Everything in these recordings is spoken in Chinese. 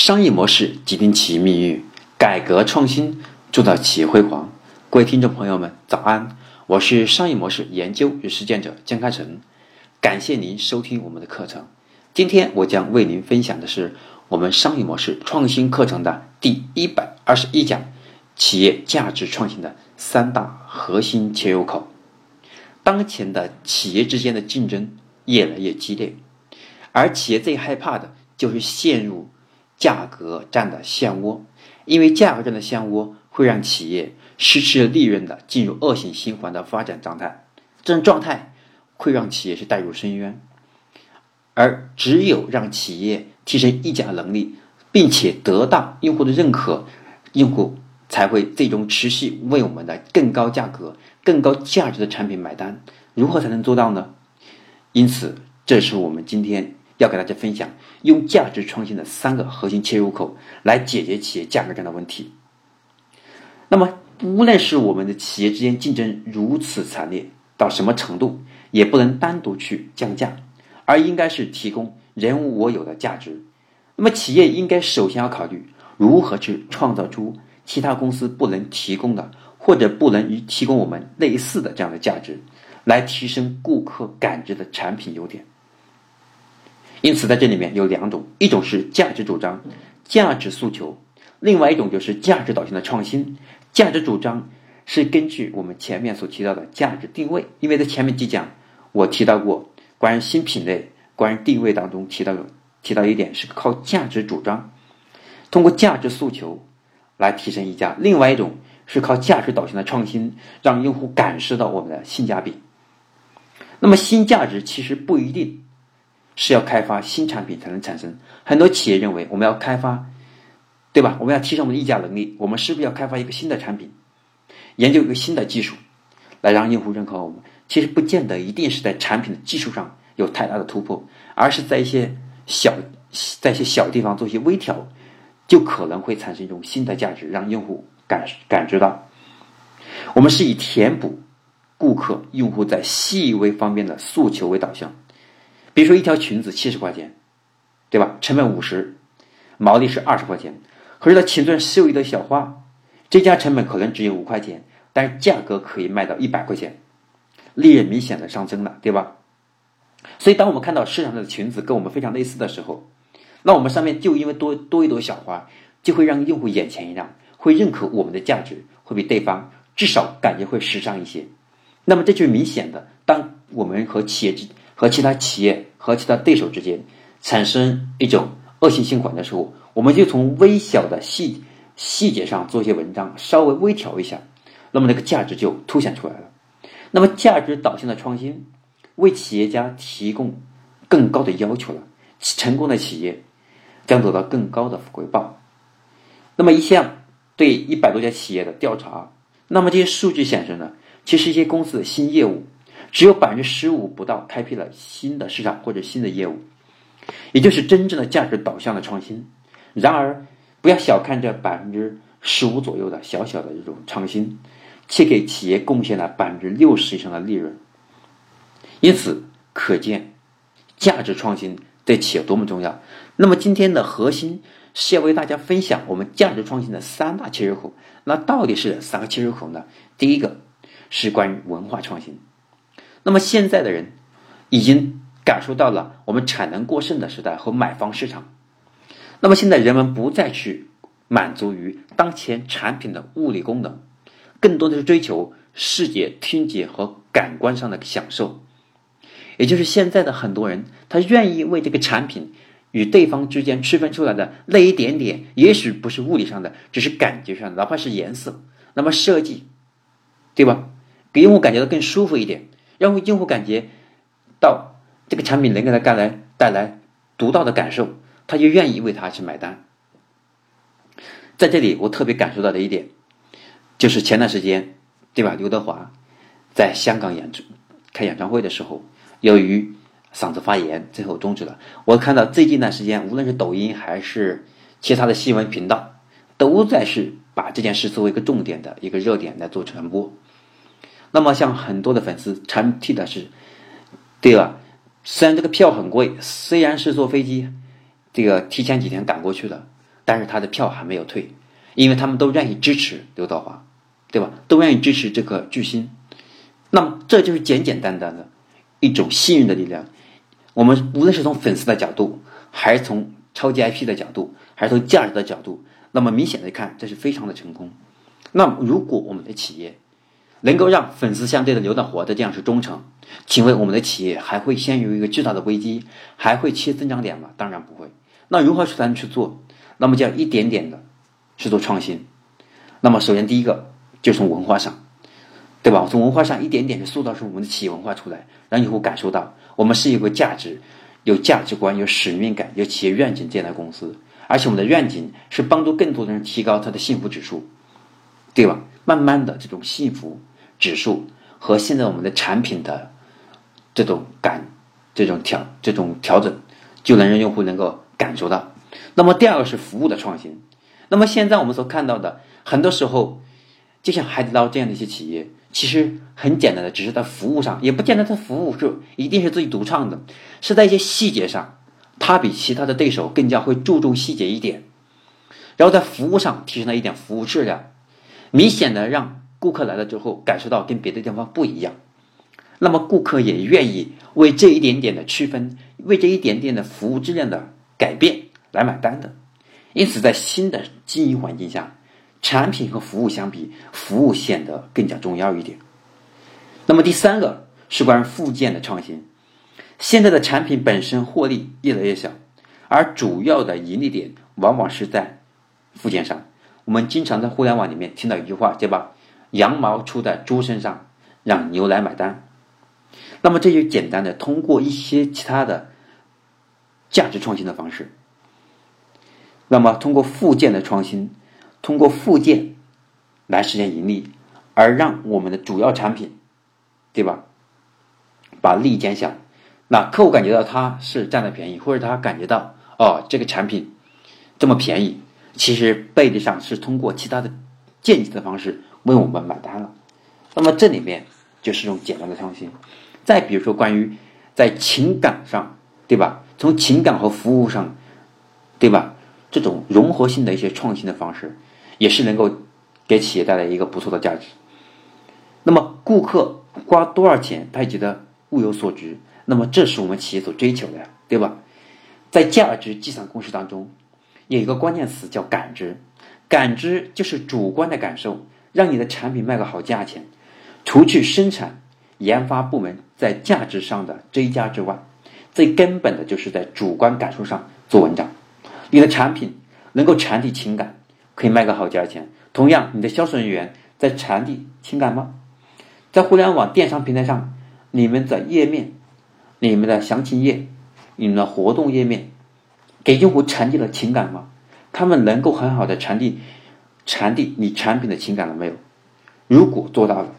商业模式决定企业命运，改革创新铸造企业辉煌。各位听众朋友们，早安！我是商业模式研究与实践者江开成，感谢您收听我们的课程。今天我将为您分享的是我们商业模式创新课程的第一百二十一讲：企业价值创新的三大核心切入口。当前的企业之间的竞争越来越激烈，而企业最害怕的就是陷入。价格战的漩涡，因为价格战的漩涡会让企业失去了利润的进入恶性循环的发展状态，这种状态会让企业是带入深渊。而只有让企业提升议价能力，并且得到用户的认可，用户才会最终持续为我们的更高价格、更高价值的产品买单。如何才能做到呢？因此，这是我们今天。要给大家分享用价值创新的三个核心切入口来解决企业价格战的问题。那么，无论是我们的企业之间竞争如此惨烈到什么程度，也不能单独去降价，而应该是提供人无我有的价值。那么，企业应该首先要考虑如何去创造出其他公司不能提供的，或者不能与提供我们类似的这样的价值，来提升顾客感知的产品优点。因此，在这里面有两种，一种是价值主张、价值诉求，另外一种就是价值导向的创新。价值主张是根据我们前面所提到的价值定位，因为在前面几讲我提到过，关于新品类、关于定位当中提到的提到一点是靠价值主张，通过价值诉求来提升溢价；另外一种是靠价值导向的创新，让用户感受到我们的性价比。那么，新价值其实不一定。是要开发新产品才能产生。很多企业认为，我们要开发，对吧？我们要提升我们的议价能力，我们是不是要开发一个新的产品，研究一个新的技术，来让用户认可我们？其实不见得一定是在产品的技术上有太大的突破，而是在一些小，在一些小地方做一些微调，就可能会产生一种新的价值，让用户感感知到。我们是以填补顾客、用户在细微方面的诉求为导向。比如说一条裙子七十块钱，对吧？成本五十，毛利是二十块钱。可是他前段绣一朵小花，这家成本可能只有五块钱，但是价格可以卖到一百块钱，利润明显的上升了，对吧？所以当我们看到市场上的裙子跟我们非常类似的时候，那我们上面就因为多多一朵小花，就会让用户眼前一亮，会认可我们的价值，会比对方至少感觉会时尚一些。那么这就是明显的，当我们和企业之和其他企业和其他对手之间产生一种恶性循环的时候，我们就从微小的细细节上做一些文章，稍微微调一下，那么那个价值就凸显出来了。那么价值导向的创新为企业家提供更高的要求了，成功的企业将得到更高的回报。那么一项对一百多家企业的调查，那么这些数据显示呢，其实一些公司的新业务。只有百分之十五不到开辟了新的市场或者新的业务，也就是真正的价值导向的创新。然而，不要小看这百分之十五左右的小小的这种创新，却给企业贡献了百分之六十以上的利润。因此，可见价值创新对企业多么重要。那么，今天的核心是要为大家分享我们价值创新的三大切入口。那到底是三个切入口呢？第一个是关于文化创新。那么现在的人已经感受到了我们产能过剩的时代和买方市场。那么现在人们不再去满足于当前产品的物理功能，更多的是追求视觉、听觉和感官上的享受。也就是现在的很多人，他愿意为这个产品与对方之间区分出来的那一点点，也许不是物理上的，只是感觉上的，哪怕是颜色，那么设计，对吧？给用户感觉到更舒服一点。让用户感觉到这个产品能给他带来带来独到的感受，他就愿意为他去买单。在这里，我特别感受到的一点，就是前段时间，对吧？刘德华在香港演出开演唱会的时候，由于嗓子发炎，最后终止了。我看到最近一段时间，无论是抖音还是其他的新闻频道，都在是把这件事作为一个重点的一个热点来做传播。那么，像很多的粉丝常提的是，对吧？虽然这个票很贵，虽然是坐飞机，这个提前几天赶过去的，但是他的票还没有退，因为他们都愿意支持刘德华，对吧？都愿意支持这个巨星。那么这就是简简单单的一种信任的力量。我们无论是从粉丝的角度，还是从超级 IP 的角度，还是从价值的角度，那么明显的看，这是非常的成功。那如果我们的企业能够让粉丝相对的刘德华的这样是忠诚，请问我们的企业还会陷入一个巨大的危机，还会缺增长点吗？当然不会。那如何才能去做？那么就要一点点的去做创新。那么首先第一个就从文化上，对吧？从文化上一点点的塑造出我们的企业文化出来，让用户感受到我们是一个价值、有价值观、有使命感、有企业愿景这样的公司。而且我们的愿景是帮助更多的人提高他的幸福指数，对吧？慢慢的这种幸福指数和现在我们的产品的这种感、这种调、这种调整，就能让用户能够。感受到，那么第二个是服务的创新。那么现在我们所看到的，很多时候，就像海底捞这样的一些企业，其实很简单的，只是在服务上，也不见得它服务是一定是自己独创的，是在一些细节上，它比其他的对手更加会注重细节一点，然后在服务上提升了一点服务质量，明显的让顾客来了之后感受到跟别的地方不一样，那么顾客也愿意为这一点点的区分，为这一点点的服务质量的。改变来买单的，因此在新的经营环境下，产品和服务相比，服务显得更加重要一点。那么第三个是关于附件的创新。现在的产品本身获利越来越小，而主要的盈利点往往是在附件上。我们经常在互联网里面听到一句话，对吧？羊毛出在猪身上，让牛来买单。那么这就简单的通过一些其他的。价值创新的方式，那么通过附件的创新，通过附件来实现盈利，而让我们的主要产品，对吧？把利减小，那客户感觉到他是占了便宜，或者他感觉到哦这个产品这么便宜，其实背地上是通过其他的间接的方式为我们买单了。那么这里面就是一种简单的创新。再比如说关于在情感上，对吧？从情感和服务上，对吧？这种融合性的一些创新的方式，也是能够给企业带来一个不错的价值。那么，顾客花多少钱，他也觉得物有所值。那么，这是我们企业所追求的呀，对吧？在价值计算公式当中，有一个关键词叫感知。感知就是主观的感受，让你的产品卖个好价钱。除去生产、研发部门在价值上的追加之外。最根本的就是在主观感受上做文章。你的产品能够传递情感，可以卖个好价钱。同样，你的销售人员在传递情感吗？在互联网电商平台上，你们的页面、你们的详情页、你们的活动页面，给用户传递了情感吗？他们能够很好的传递传递你产品的情感了没有？如果做到了，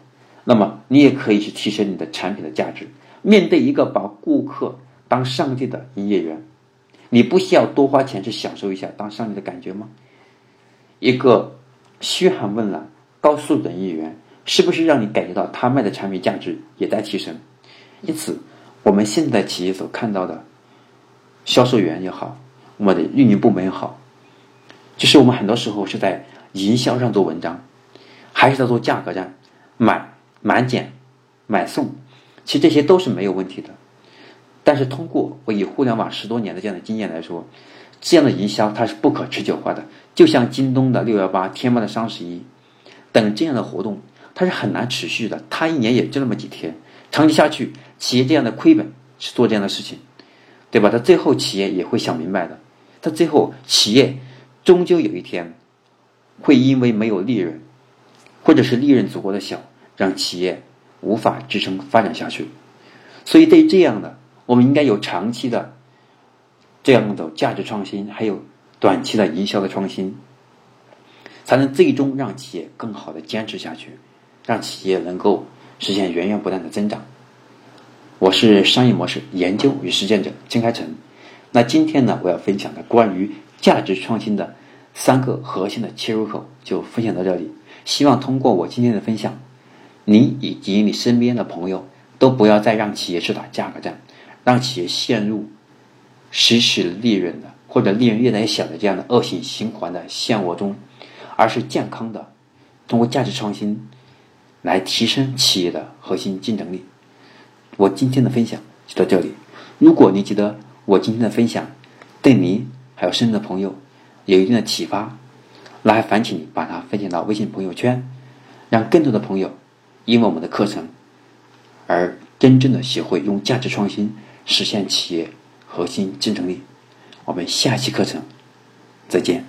那么你也可以去提升你的产品的价值。面对一个把顾客当上帝的营业员，你不需要多花钱去享受一下当上帝的感觉吗？一个嘘寒问暖、高素质的营业员，是不是让你感觉到他卖的产品价值也在提升？因此，我们现在企业所看到的销售员也好，我们的运营部门也好，就是我们很多时候是在营销上做文章，还是在做价格战，买满减、买送，其实这些都是没有问题的。但是，通过我以互联网十多年的这样的经验来说，这样的营销它是不可持久化的。就像京东的六幺八、天猫的双十一等这样的活动，它是很难持续的。它一年也就那么几天，长期下去，企业这样的亏本去做这样的事情，对吧？它最后企业也会想明白的。它最后企业终究有一天会因为没有利润，或者是利润足够的小，让企业无法支撑发展下去。所以，对于这样的。我们应该有长期的这样的价值创新，还有短期的营销的创新，才能最终让企业更好的坚持下去，让企业能够实现源源不断的增长。我是商业模式研究与实践者金开成。那今天呢，我要分享的关于价值创新的三个核心的切入口就分享到这里。希望通过我今天的分享，你以及你身边的朋友都不要再让企业去打价格战。让企业陷入失去利润的或者利润越来越小的这样的恶性循环的漩涡中，而是健康的通过价值创新来提升企业的核心竞争力。我今天的分享就到这里。如果你觉得我今天的分享对您还有身边的朋友有一定的启发，那还烦请你把它分享到微信朋友圈，让更多的朋友因为我们的课程而真正的学会用价值创新实现企业核心竞争力。我们下期课程再见。